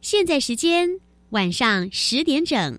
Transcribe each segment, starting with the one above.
现在时间晚上十点整。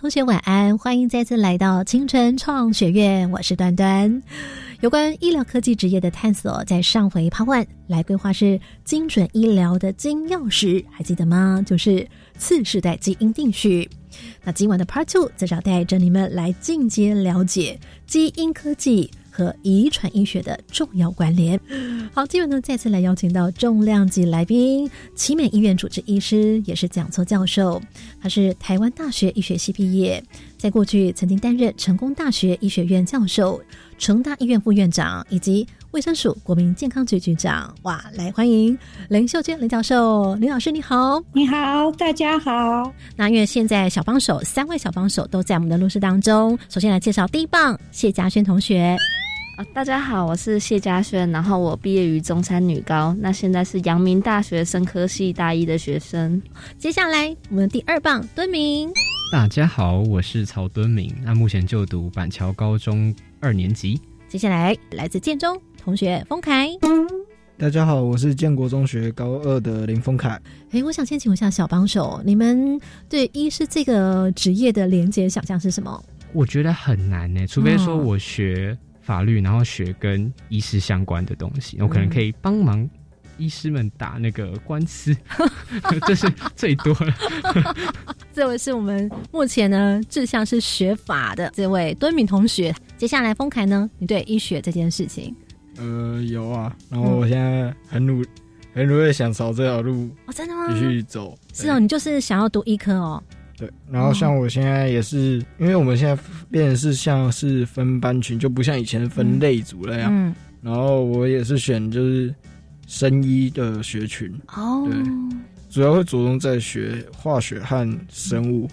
同学晚安，欢迎再次来到青春创学院，我是端端。有关医疗科技职业的探索，在上回 Part One 来规划是精准医疗的金钥匙，还记得吗？就是次世代基因定序。那今晚的 Part Two 则要带着你们来进阶了解基因科技。和遗传医学的重要关联。好，今晚呢再次来邀请到重量级来宾，奇美医院主治医师，也是讲座教授。他是台湾大学医学系毕业，在过去曾经担任成功大学医学院教授、成大医院副院长以及卫生署国民健康局局长。哇，来欢迎林秀娟林教授，林老师你好，你好，大家好。那因为现在小帮手三位小帮手都在我们的录室当中，首先来介绍第一棒谢嘉轩同学。大家好，我是谢嘉轩，然后我毕业于中山女高，那现在是阳明大学生科系大一的学生。接下来我们第二棒敦明，大家好，我是曹敦明，那目前就读板桥高中二年级。接下来来自建中同学丰凯，大家好，我是建国中学高二的林丰凯。哎，我想先请问一下小帮手，你们对医师这个职业的连接想象是什么？我觉得很难呢，除非说我学。法律，然后学跟医师相关的东西，我可能可以帮忙医师们打那个官司，这是最多了。这位是我们目前呢志向是学法的这位敦敏同学。接下来，丰凯呢，你对医学这件事情，呃，有啊。然后我现在很努很努力想朝这条路哦，真的吗？继续走。是哦，你就是想要读医科哦。对，然后像我现在也是，因为我们现在变是像是分班群，就不像以前分类组那样。嗯。然后我也是选就是生医的学群。哦。对。主要会着重在学化学和生物。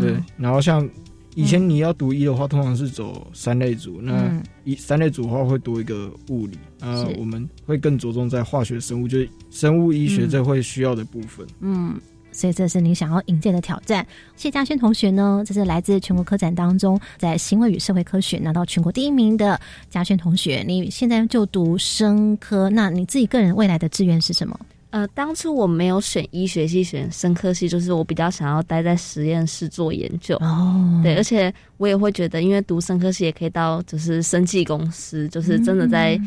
对。然后像以前你要读医的话，通常是走三类组。那一三类组的话会多一个物理。那。我们会更着重在化学生物，就是生物医学这会需要的部分。嗯。所以这是你想要迎接的挑战。谢嘉轩同学呢，这是来自全国科展当中，在行为与社会科学拿到全国第一名的嘉轩同学。你现在就读生科，那你自己个人未来的志愿是什么？呃，当初我没有选医学系，选生科系，就是我比较想要待在实验室做研究。哦，对，而且我也会觉得，因为读生科系也可以到就是生技公司，就是真的在。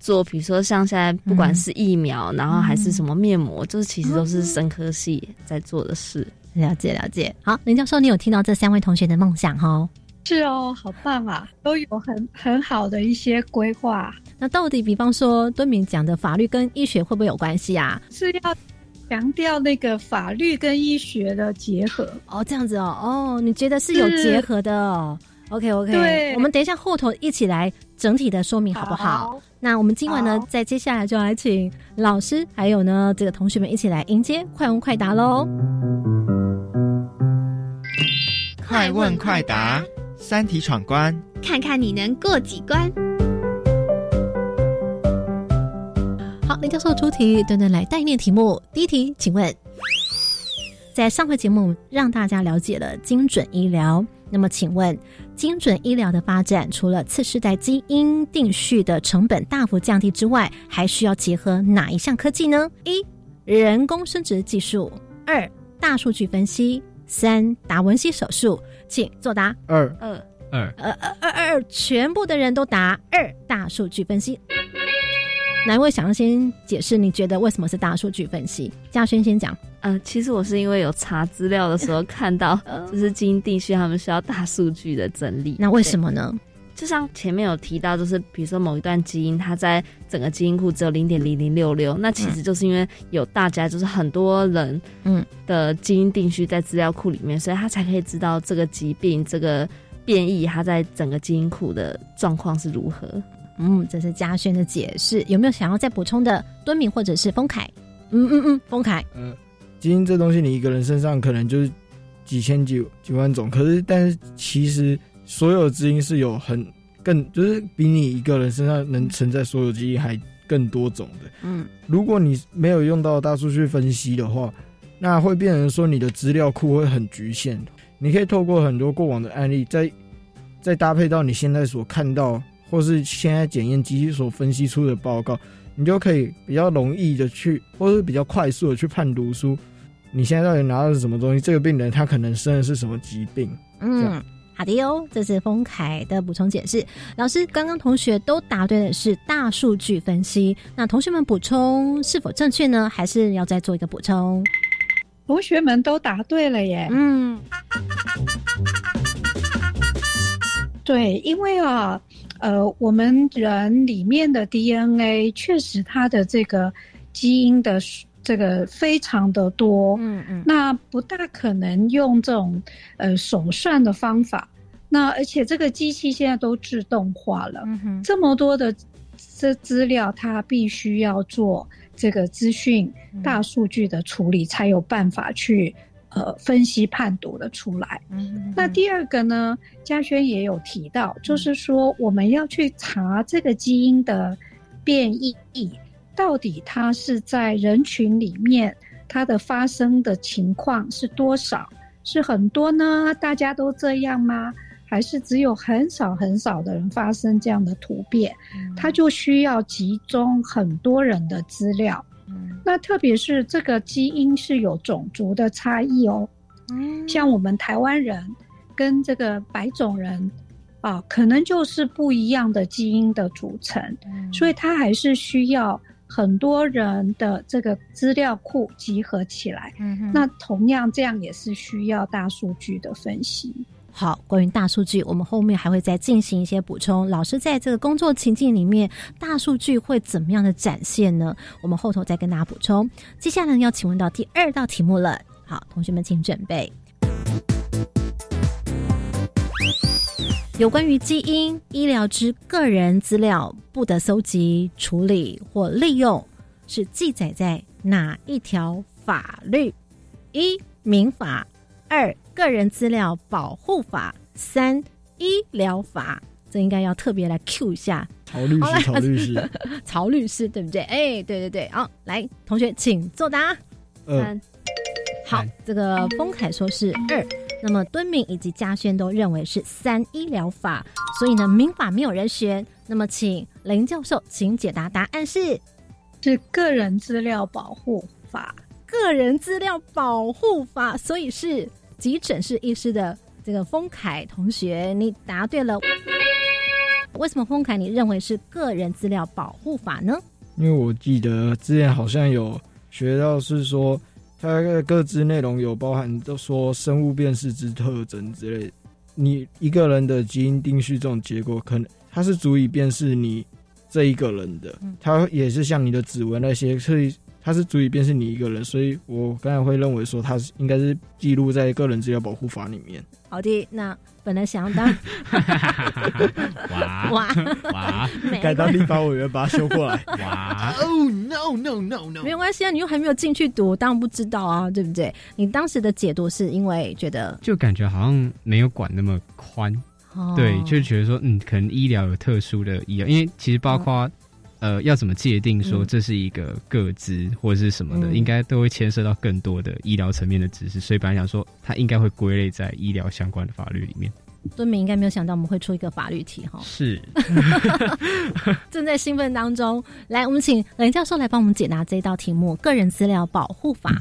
做，比如说像现在不管是疫苗，然后还是什么面膜，就是其实都是生科系在做的事。了解了解。好，林教授，你有听到这三位同学的梦想哈？是哦，好棒啊，都有很很好的一些规划。那到底，比方说敦敏讲的法律跟医学会不会有关系啊？是要强调那个法律跟医学的结合哦，这样子哦，哦，你觉得是有结合的哦？OK OK，对，我们等一下后头一起来整体的说明好不好？那我们今晚呢，在接下来就来请老师，还有呢这个同学们一起来迎接快问快答喽！快问快答，三题闯关，看看你能过几关。好，林教授出题，等等来代念题目。第一题，请问，在上回节目让大家了解了精准医疗。那么，请问，精准医疗的发展除了次世代基因定序的成本大幅降低之外，还需要结合哪一项科技呢？一、人工生殖技术；二、大数据分析；三、达文西手术。请作答。二二二二二二二，全部的人都答二，大数据分析。哪位想要先解释？你觉得为什么是大数据分析？嘉轩先讲。呃，其实我是因为有查资料的时候看到，就是基因定序他们需要大数据的整理。那为什么呢？就像前面有提到，就是比如说某一段基因，它在整个基因库只有零点零零六六，那其实就是因为有大家就是很多人嗯的基因定序在资料库里面，所以他才可以知道这个疾病这个变异它在整个基因库的状况是如何。嗯，这是嘉轩的解释。有没有想要再补充的？敦敏或者是丰凯？嗯嗯嗯，丰凯。嗯，基因这东西，你一个人身上可能就是几千几几万种，可是但是其实所有基因是有很更，就是比你一个人身上能承载所有基因还更多种的。嗯，如果你没有用到大数据分析的话，那会变成说你的资料库会很局限。你可以透过很多过往的案例，再再搭配到你现在所看到，或是现在检验机器所分析出的报告，你就可以比较容易的去，或是比较快速的去判读出你现在到底拿到是什么东西。这个病人他可能生的是什么疾病？嗯，好的哟，这是丰凯的补充解释。老师，刚刚同学都答对的是大数据分析，那同学们补充是否正确呢？还是要再做一个补充？同学们都答对了耶！嗯，对，因为啊，呃，我们人里面的 DNA 确实它的这个基因的这个非常的多，嗯嗯，那不大可能用这种呃手算的方法。那而且这个机器现在都自动化了，嗯这么多的这资料，它必须要做。这个资讯大数据的处理才有办法去呃分析判读了出来。那第二个呢，嘉轩也有提到，就是说我们要去查这个基因的变异，到底它是在人群里面它的发生的情况是多少？是很多呢？大家都这样吗？还是只有很少很少的人发生这样的突变，它就需要集中很多人的资料。那特别是这个基因是有种族的差异哦。像我们台湾人跟这个白种人啊，可能就是不一样的基因的组成，所以它还是需要很多人的这个资料库集合起来。那同样这样也是需要大数据的分析。好，关于大数据，我们后面还会再进行一些补充。老师在这个工作情境里面，大数据会怎么样的展现呢？我们后头再跟大家补充。接下来要请问到第二道题目了。好，同学们请准备。有关于基因医疗之个人资料不得搜集、处理或利用，是记载在哪一条法律？一民法，二。个人资料保护法三医疗法，这应该要特别来 Q 一下曹律师，曹律师，曹律师，对不对？哎，对对对，哦，来，同学请作答。嗯，好，这个丰凯说是二，那么敦敏以及嘉轩都认为是三医疗法，所以呢，民法没有人选。那么，请林教授，请解答，答案是是个人资料保护法，个人资料保护法，所以是。急诊室医师的这个丰凯同学，你答对了。为什么丰凯你认为是个人资料保护法呢？因为我记得之前好像有学到是说，它的各自内容有包含，都说生物辨识之特征之类。你一个人的基因定序这种结果，可能它是足以辨识你这一个人的，它也是像你的指纹那些，所以。它是足以辨识你一个人，所以我刚才会认为说，它是应该是记录在个人资料保护法里面。好的，那本来想要当哇 哇哇，改当立法委员把它修过来。哇哦 no no no no，没有关系啊，你又还没有进去读，当然不知道啊，对不对？你当时的解读是因为觉得，就感觉好像没有管那么宽，对，就觉得说，嗯，可能医疗有特殊的医疗，因为其实包括。呃，要怎么界定说这是一个个资或者是什么的，应该都会牵涉到更多的医疗层面的知识，所以本来想说它应该会归类在医疗相关的法律里面。敦明应该没有想到我们会出一个法律题哈，是 正在兴奋当中。来，我们请冷教授来帮我们解答这道题目：个人资料保护法。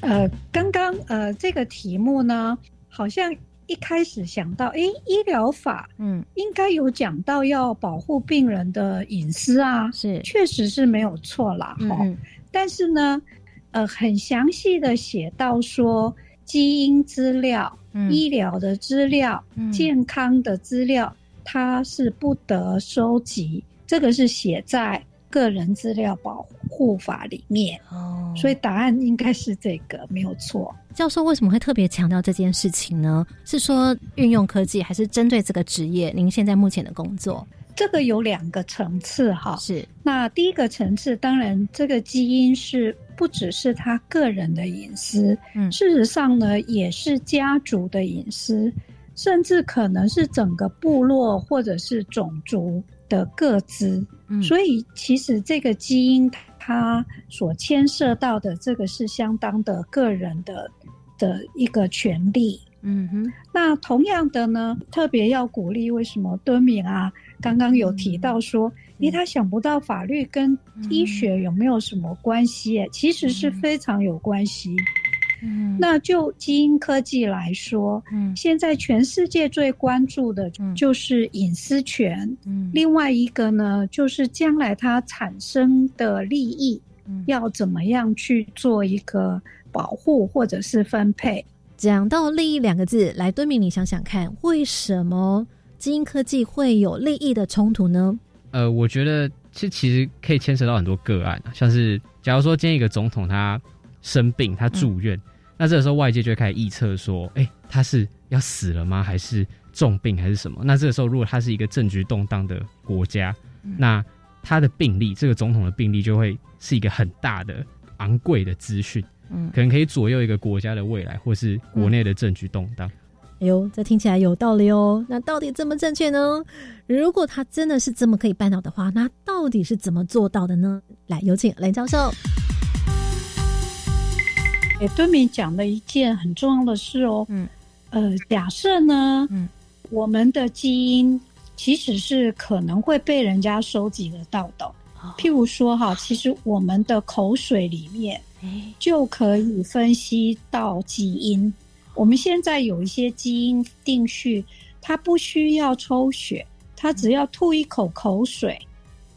呃，刚刚呃这个题目呢，好像。一开始想到，哎，医疗法，嗯，应该有讲到要保护病人的隐私啊，是，确实是没有错啦，哈。但是呢，呃，很详细的写到说，基因资料、医疗的资料、健康的资料，它是不得收集，这个是写在。个人资料保护法里面哦，所以答案应该是这个没有错。教授为什么会特别强调这件事情呢？是说运用科技，还是针对这个职业？您现在目前的工作？这个有两个层次哈。是，那第一个层次，当然这个基因是不只是他个人的隐私，嗯，事实上呢，也是家族的隐私，甚至可能是整个部落或者是种族的个资。嗯，所以其实这个基因它所牵涉到的这个是相当的个人的的一个权利。嗯哼，那同样的呢，特别要鼓励，为什么敦敏啊？刚刚有提到说，因为他想不到法律跟医学有没有什么关系？其实是非常有关系。嗯，那就基因科技来说，嗯，现在全世界最关注的就是隐私权。嗯，另外一个呢，就是将来它产生的利益，要怎么样去做一个保护或者是分配。讲到利益两个字，来，敦明，你想想看，为什么基因科技会有利益的冲突呢？呃，我觉得这其实可以牵扯到很多个案啊，像是假如说今天一个总统他生病，他住院，那这个时候外界就会开始臆测说，哎，他是要死了吗？还是重病还是什么？那这个时候如果他是一个政局动荡的国家，那他的病例，这个总统的病例就会是一个很大的昂贵的资讯。嗯，可能可以左右一个国家的未来，或是国内的政局动荡。哎呦，这听起来有道理哦。那到底正不正确呢？如果他真的是这么可以办到的话，那到底是怎么做到的呢？来，有请雷教授。给敦敏讲了一件很重要的事哦。嗯，呃，假设呢，嗯，我们的基因其实是可能会被人家收集得到的。譬如说哈，其实我们的口水里面。就可以分析到基因。我们现在有一些基因定序，它不需要抽血，它只要吐一口口水，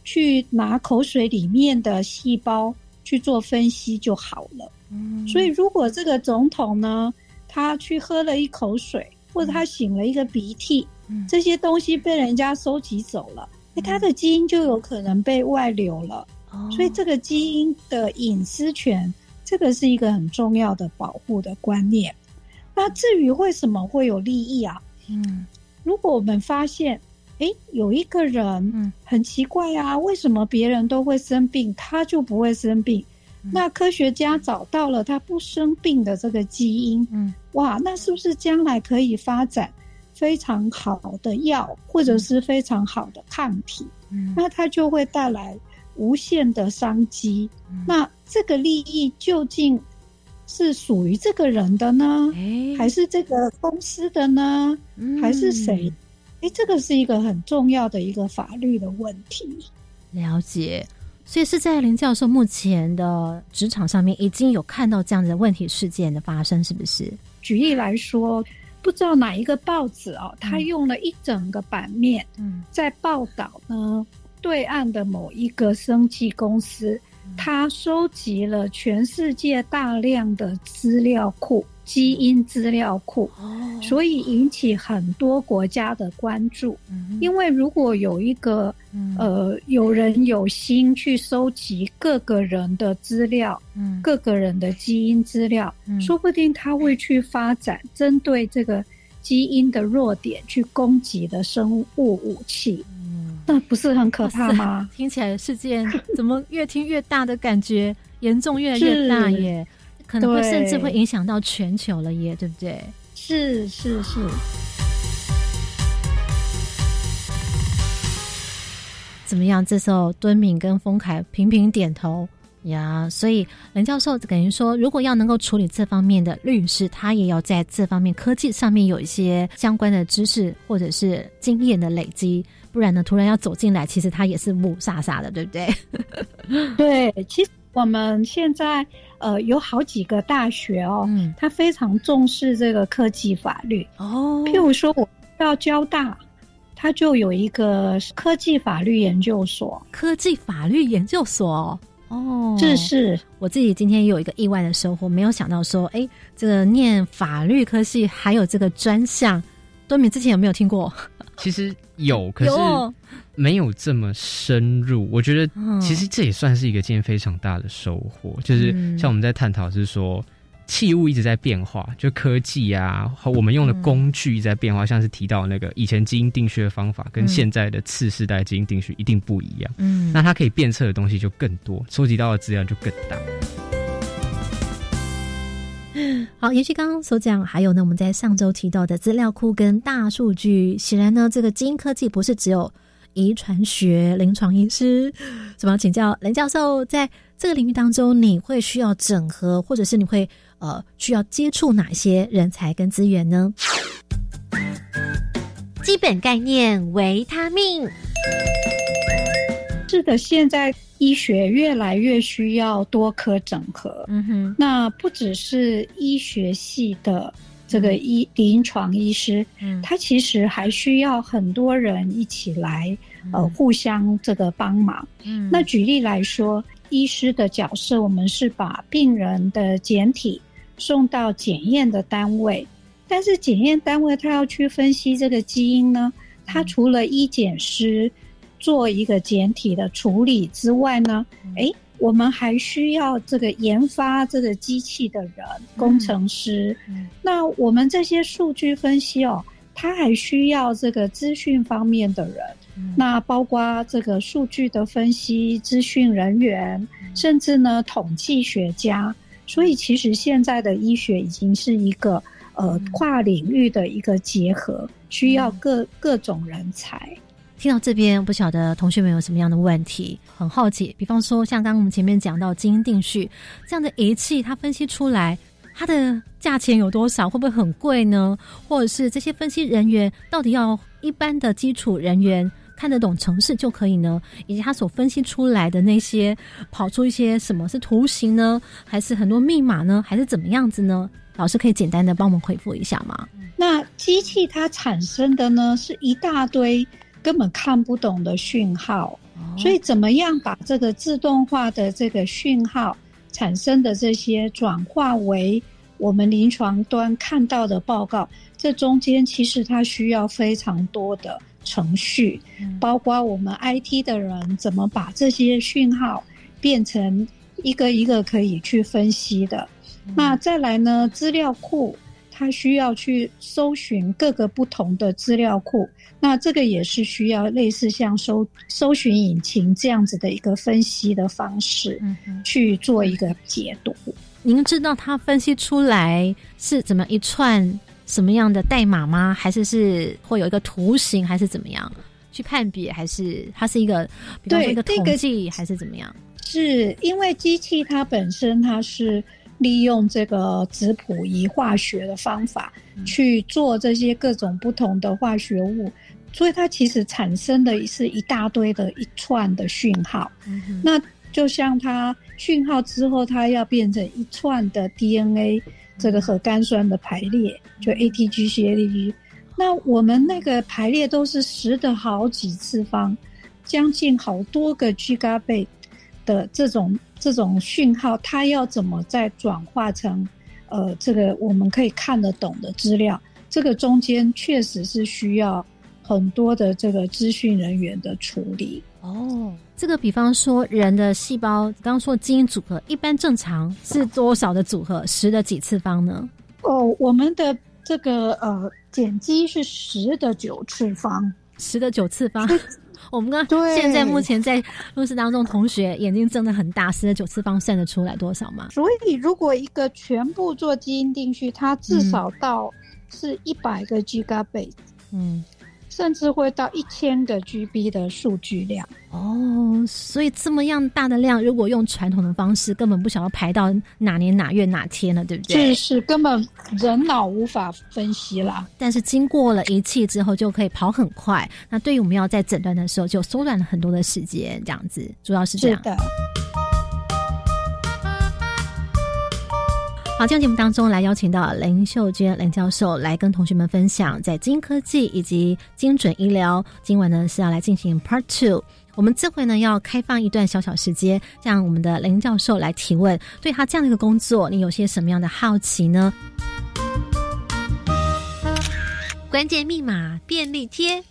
去拿口水里面的细胞去做分析就好了。嗯，所以如果这个总统呢，他去喝了一口水，或者他擤了一个鼻涕，这些东西被人家收集走了，那他的基因就有可能被外流了。所以这个基因的隐私权，这个是一个很重要的保护的观念。那至于为什么会有利益啊？嗯，如果我们发现，哎，有一个人嗯很奇怪啊，为什么别人都会生病，他就不会生病？那科学家找到了他不生病的这个基因，嗯，哇，那是不是将来可以发展非常好的药，或者是非常好的抗体？嗯，那它就会带来。无限的商机，那这个利益究竟是属于这个人的呢，还是这个公司的呢，还是谁？哎，这个是一个很重要的一个法律的问题。了解，所以是在林教授目前的职场上面已经有看到这样的问题事件的发生，是不是？举例来说，不知道哪一个报纸哦，他用了一整个版面，嗯，在报道呢。对岸的某一个生技公司，它收集了全世界大量的资料库、基因资料库，所以引起很多国家的关注。因为如果有一个呃有人有心去收集各个人的资料，各个人的基因资料，说不定他会去发展针对这个基因的弱点去攻击的生物武器。那不是很可怕吗？听起来事件怎么越听越大的感觉，严重越来越大耶，可能会甚至会影响到全球了耶，对不对？是是是。怎么样？这时候敦敏跟丰凯频频点头呀。所以任教授等于说，如果要能够处理这方面的律师，他也要在这方面科技上面有一些相关的知识或者是经验的累积。不然呢？突然要走进来，其实他也是木傻傻的，对不对？对，其实我们现在呃有好几个大学哦，嗯，他非常重视这个科技法律哦。譬如说，我到交大，他就有一个科技法律研究所。科技法律研究所哦，这是我自己今天有一个意外的收获，没有想到说，哎，这个念法律科系还有这个专项。多米之前有没有听过？其实。有，可是没有这么深入。我觉得其实这也算是一个今天非常大的收获，就是像我们在探讨是说，器物一直在变化，就科技啊和我们用的工具在变化，像是提到那个以前基因定序的方法，跟现在的次世代基因定序一定不一样。嗯，那它可以变测的东西就更多，收集到的资料就更大。好，延续刚刚所讲，还有呢，我们在上周提到的资料库跟大数据，显然呢，这个基因科技不是只有遗传学、临床医师。怎么请教林教授，在这个领域当中，你会需要整合，或者是你会呃需要接触哪些人才跟资源呢？基本概念：维他命。是的，现在医学越来越需要多科整合。嗯哼，那不只是医学系的这个医临床医师，嗯，他其实还需要很多人一起来，呃，互相这个帮忙。嗯，那举例来说，医师的角色，我们是把病人的简体送到检验的单位，但是检验单位他要去分析这个基因呢，他除了医检师。做一个简体的处理之外呢，哎，我们还需要这个研发这个机器的人，工程师。那我们这些数据分析哦，他还需要这个资讯方面的人，那包括这个数据的分析、资讯人员，甚至呢统计学家。所以其实现在的医学已经是一个呃跨领域的一个结合，需要各各种人才。听到这边，不晓得同学们有什么样的问题，很好奇。比方说，像刚刚我们前面讲到基因定序这样的仪器，它分析出来，它的价钱有多少？会不会很贵呢？或者是这些分析人员到底要一般的基础人员看得懂程式就可以呢？以及他所分析出来的那些跑出一些什么是图形呢？还是很多密码呢？还是怎么样子呢？老师可以简单的帮我们回复一下吗？那机器它产生的呢，是一大堆。根本看不懂的讯号，所以怎么样把这个自动化的这个讯号产生的这些转化为我们临床端看到的报告？这中间其实它需要非常多的程序，包括我们 IT 的人怎么把这些讯号变成一个一个可以去分析的。那再来呢，资料库。他需要去搜寻各个不同的资料库，那这个也是需要类似像搜搜寻引擎这样子的一个分析的方式，去做一个解读。您知道他分析出来是怎么一串什么样的代码吗？还是是会有一个图形，还是怎么样去判别？还是它是一个，比方说一个统计，还是怎么样？是因为机器它本身它是。利用这个质谱仪化学的方法去做这些各种不同的化学物，所以它其实产生的是一大堆的一串的讯号。那就像它讯号之后，它要变成一串的 DNA 这个核苷酸的排列，就 ATG、CATG。那我们那个排列都是十的好几次方，将近好多个 Gb 的这种。这种讯号，它要怎么再转化成，呃，这个我们可以看得懂的资料？这个中间确实是需要很多的这个资讯人员的处理。哦，这个比方说人的细胞，刚刚说基因组合，一般正常是多少的组合？十的几次方呢？哦，我们的这个呃碱基是十的九次方，十的九次方。我们刚现在目前在录制当中，同学眼睛睁得很大，十的九次方算得出来多少吗？所以如果一个全部做基因定序，它至少到是一百个 G 咖贝，嗯。甚至会到一千个 GB 的数据量哦，所以这么样大的量，如果用传统的方式，根本不想要排到哪年哪月哪天了，对不对？是是，根本人脑无法分析啦。但是经过了仪器之后，就可以跑很快。那对于我们要在诊断的时候，就缩短了很多的时间，这样子，主要是这样。的。好，今天节目当中来邀请到林秀娟林教授来跟同学们分享在基因科技以及精准医疗。今晚呢是要来进行 Part Two，我们这回呢要开放一段小小时间，让我们的林教授来提问。对他这样的一个工作，你有些什么样的好奇呢？关键密码便利贴。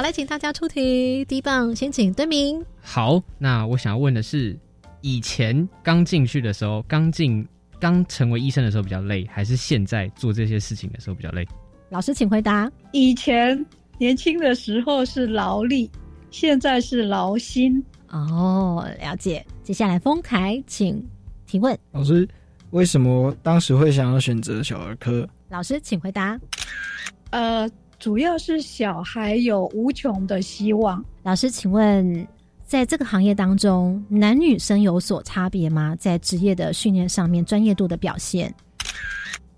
好，来请大家出题。第一棒，先请敦明。好，那我想要问的是，以前刚进去的时候，刚进刚成为医生的时候比较累，还是现在做这些事情的时候比较累？老师，请回答。以前年轻的时候是劳力，现在是劳心。哦，了解。接下来，丰凯，请提问。老师，为什么当时会想要选择小儿科？老师，请回答。呃，主要是小孩有无穷的希望。老师，请问，在这个行业当中，男女生有所差别吗？在职业的训练上面，专业度的表现？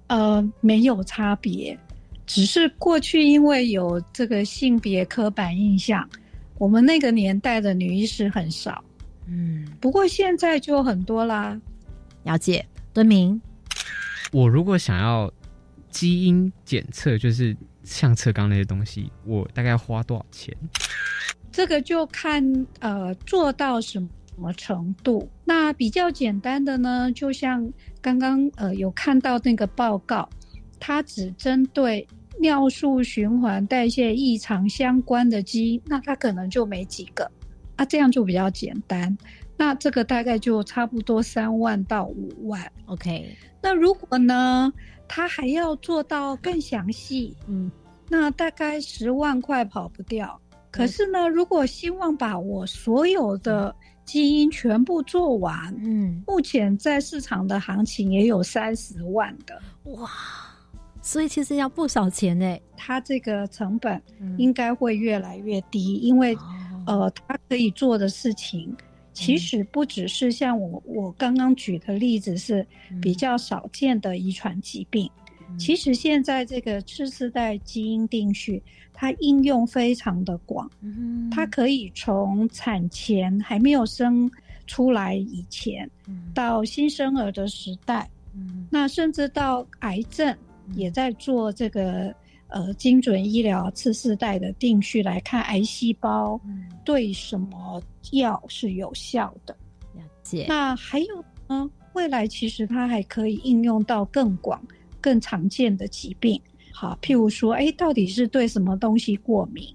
呃，没有差别。只是过去因为有这个性别刻板印象，我们那个年代的女医师很少，嗯，不过现在就很多啦。了解，敦明，我如果想要基因检测，就是像测刚那些东西，我大概要花多少钱？这个就看呃做到什么程度。那比较简单的呢，就像刚刚呃有看到那个报告，它只针对。尿素循环代谢异常相关的基因，那它可能就没几个，啊，这样就比较简单。那这个大概就差不多三万到五万。OK，那如果呢，他还要做到更详细，嗯，那大概十万块跑不掉。可是呢，如果希望把我所有的基因全部做完，嗯，目前在市场的行情也有三十万的，哇。所以其实要不少钱呢，它这个成本应该会越来越低，因为呃，它可以做的事情其实不只是像我我刚刚举的例子是比较少见的遗传疾病，其实现在这个次世代基因定序它应用非常的广，它。可以从产前还没有生出来以前，到新生儿的时代，那甚至到癌症。也在做这个呃精准医疗次世代的定序来看癌细胞对什么药是有效的。了解。那还有呢？未来其实它还可以应用到更广、更常见的疾病。好，譬如说，哎，到底是对什么东西过敏，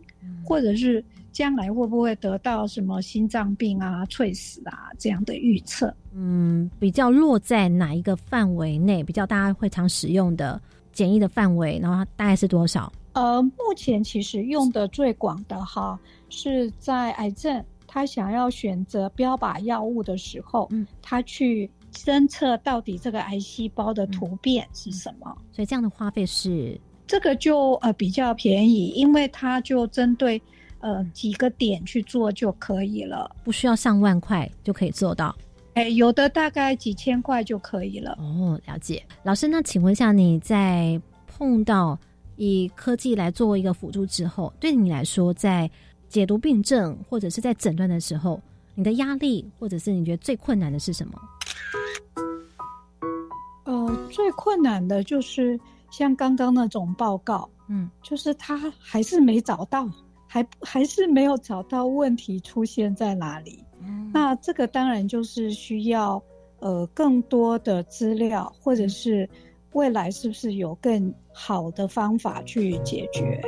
或者是将来会不会得到什么心脏病啊、猝死啊这样的预测？嗯，比较落在哪一个范围内？比较大家会常使用的。检疫的范围，然后大概是多少？呃，目前其实用的最广的哈，是在癌症，他想要选择标靶药物的时候，嗯，他去侦测到底这个癌细胞的突变是什么。所以这样的花费是这个就呃比较便宜，因为它就针对呃几个点去做就可以了，不需要上万块就可以做到。哎，有的大概几千块就可以了。哦，了解。老师，那请问一下，你在碰到以科技来作为一个辅助之后，对你来说，在解读病症或者是在诊断的时候，你的压力或者是你觉得最困难的是什么？呃，最困难的就是像刚刚那种报告，嗯，就是他还是没找到，还还是没有找到问题出现在哪里。那这个当然就是需要呃更多的资料，或者是未来是不是有更好的方法去解决？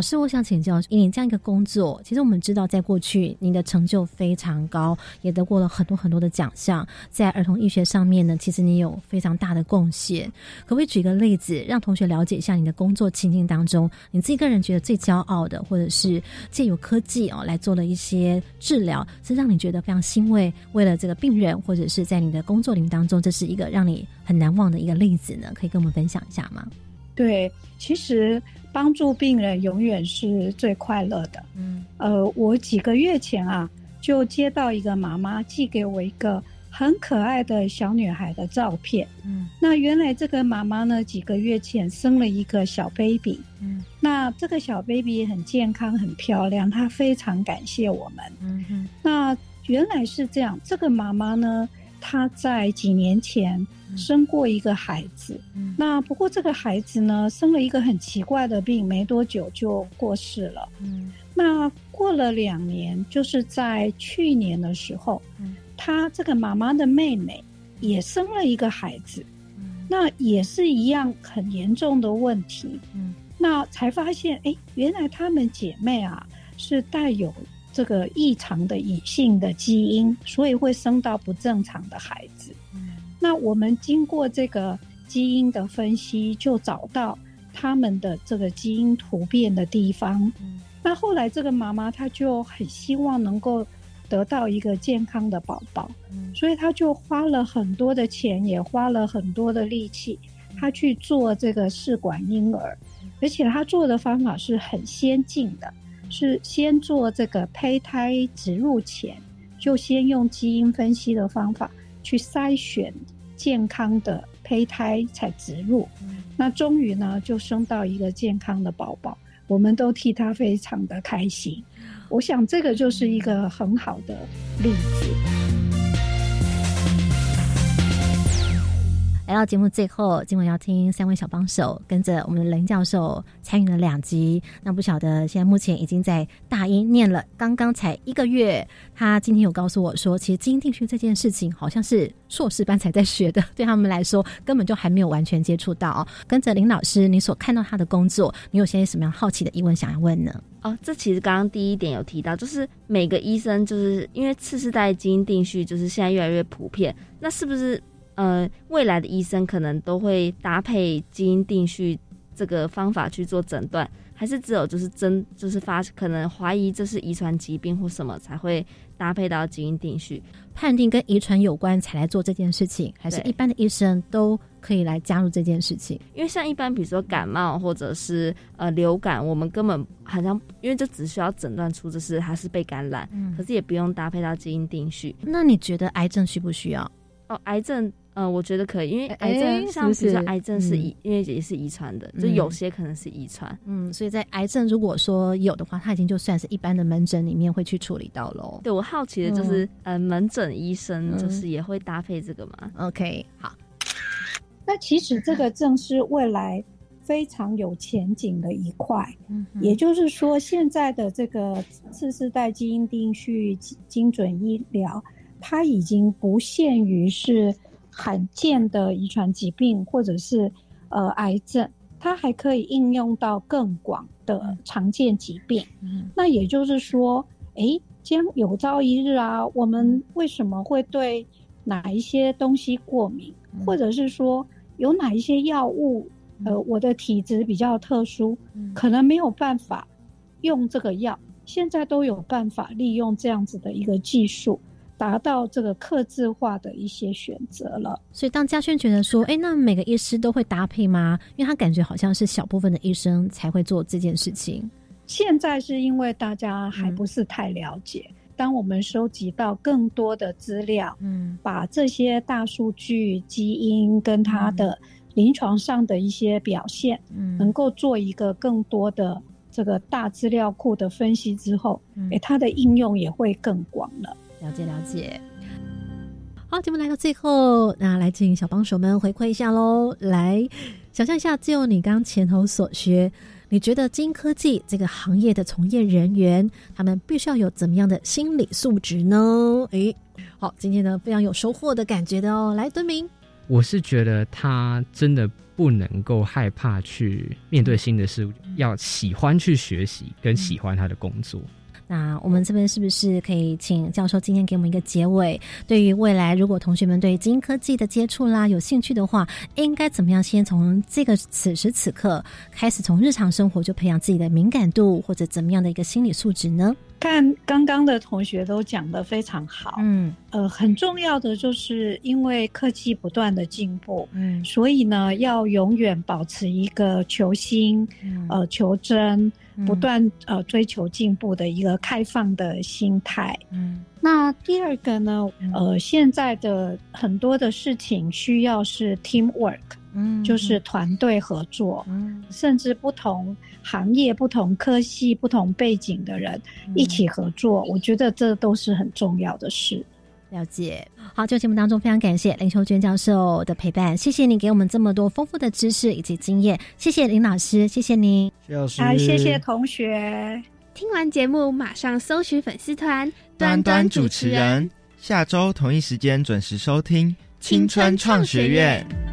老师，我想请教，以你这样一个工作，其实我们知道，在过去您的成就非常高，也得过了很多很多的奖项，在儿童医学上面呢，其实你有非常大的贡献。可不可以举个例子，让同学了解一下你的工作情境当中，你自己个人觉得最骄傲的，或者是借由科技哦来做了一些治疗，是让你觉得非常欣慰，为了这个病人，或者是在你的工作领域当中，这是一个让你很难忘的一个例子呢？可以跟我们分享一下吗？对，其实。帮助病人永远是最快乐的。嗯，呃，我几个月前啊，就接到一个妈妈寄给我一个很可爱的小女孩的照片。嗯，那原来这个妈妈呢，几个月前生了一个小 baby。嗯，那这个小 baby 很健康、很漂亮，她非常感谢我们。嗯哼，那原来是这样，这个妈妈呢，她在几年前。生过一个孩子，那不过这个孩子呢，生了一个很奇怪的病，没多久就过世了。嗯，那过了两年，就是在去年的时候，他这个妈妈的妹妹也生了一个孩子。那也是一样很严重的问题。嗯，那才发现，哎，原来她们姐妹啊是带有这个异常的隐性的基因，所以会生到不正常的孩子。嗯，那我们经过这个基因的分析，就找到他们的这个基因突变的地方。嗯，那后来这个妈妈她就很希望能够。得到一个健康的宝宝，所以她就花了很多的钱，也花了很多的力气，她去做这个试管婴儿，而且她做的方法是很先进的，是先做这个胚胎植入前，就先用基因分析的方法去筛选健康的胚胎才植入，那终于呢就生到一个健康的宝宝，我们都替他非常的开心。我想，这个就是一个很好的例子。来到节目最后，今晚要听三位小帮手跟着我们的林教授参与了两集。那不晓得现在目前已经在大一念了，刚刚才一个月。他今天有告诉我说，其实基因定序这件事情好像是硕士班才在学的，对他们来说根本就还没有完全接触到。跟着林老师，你所看到他的工作，你有些什么样好奇的疑问想要问呢？哦，这其实刚刚第一点有提到，就是每个医生就是因为次世代基因定序就是现在越来越普遍，那是不是？呃，未来的医生可能都会搭配基因定序这个方法去做诊断，还是只有就是真就是发可能怀疑这是遗传疾病或什么才会搭配到基因定序判定跟遗传有关才来做这件事情，还是一般的医生都可以来加入这件事情？因为像一般比如说感冒或者是呃流感，我们根本好像因为就只需要诊断出这是它是被感染，可是也不用搭配到基因定序。那你觉得癌症需不需要？哦，癌症。嗯，我觉得可以，因为癌症像比如说癌症是遗，因为也是遗传的，就有些可能是遗传。嗯，所以在癌症如果说有的话，它已经就算是一般的门诊里面会去处理到喽。对我好奇的就是，呃，门诊医生就是也会搭配这个吗？OK，好。那其实这个正是未来非常有前景的一块。嗯，也就是说，现在的这个次世代基因定序精准医疗，它已经不限于是。罕见的遗传疾病或者是呃癌症，它还可以应用到更广的常见疾病。那也就是说，哎，将有朝一日啊，我们为什么会对哪一些东西过敏，或者是说有哪一些药物，呃，我的体质比较特殊，可能没有办法用这个药，现在都有办法利用这样子的一个技术。达到这个克制化的一些选择了，所以当嘉轩觉得说，哎，那每个医师都会搭配吗？因为他感觉好像是小部分的医生才会做这件事情。现在是因为大家还不是太了解，当我们收集到更多的资料，嗯，把这些大数据基因跟它的临床上的一些表现，嗯，能够做一个更多的这个大资料库的分析之后，哎，它的应用也会更广了。了解了解，好，节目来到最后，那来请小帮手们回馈一下喽。来，想象一下，就你刚前头所学，你觉得金科技这个行业的从业人员，他们必须要有怎么样的心理素质呢？诶，好，今天呢非常有收获的感觉的哦。来，敦明，我是觉得他真的不能够害怕去面对新的事物，要喜欢去学习，跟喜欢他的工作。那我们这边是不是可以请教授今天给我们一个结尾？对于未来，如果同学们对基因科技的接触啦有兴趣的话，应该怎么样先从这个此时此刻开始，从日常生活就培养自己的敏感度，或者怎么样的一个心理素质呢？看刚刚的同学都讲得非常好，嗯，呃，很重要的就是因为科技不断的进步，嗯，所以呢，要永远保持一个求新，呃，求真。不断呃追求进步的一个开放的心态。嗯，那第二个呢，呃，现在的很多的事情需要是 team work，嗯，就是团队合作，嗯，甚至不同行业、不同科系、不同背景的人一起合作，我觉得这都是很重要的事。了解，好，这个节目当中非常感谢林秋娟教授的陪伴，谢谢你给我们这么多丰富的知识以及经验，谢谢林老师，谢谢您，谢老师，好，谢谢同学。听完节目马上搜寻粉丝团端端主持人，下周同一时间准时收听青春创学院。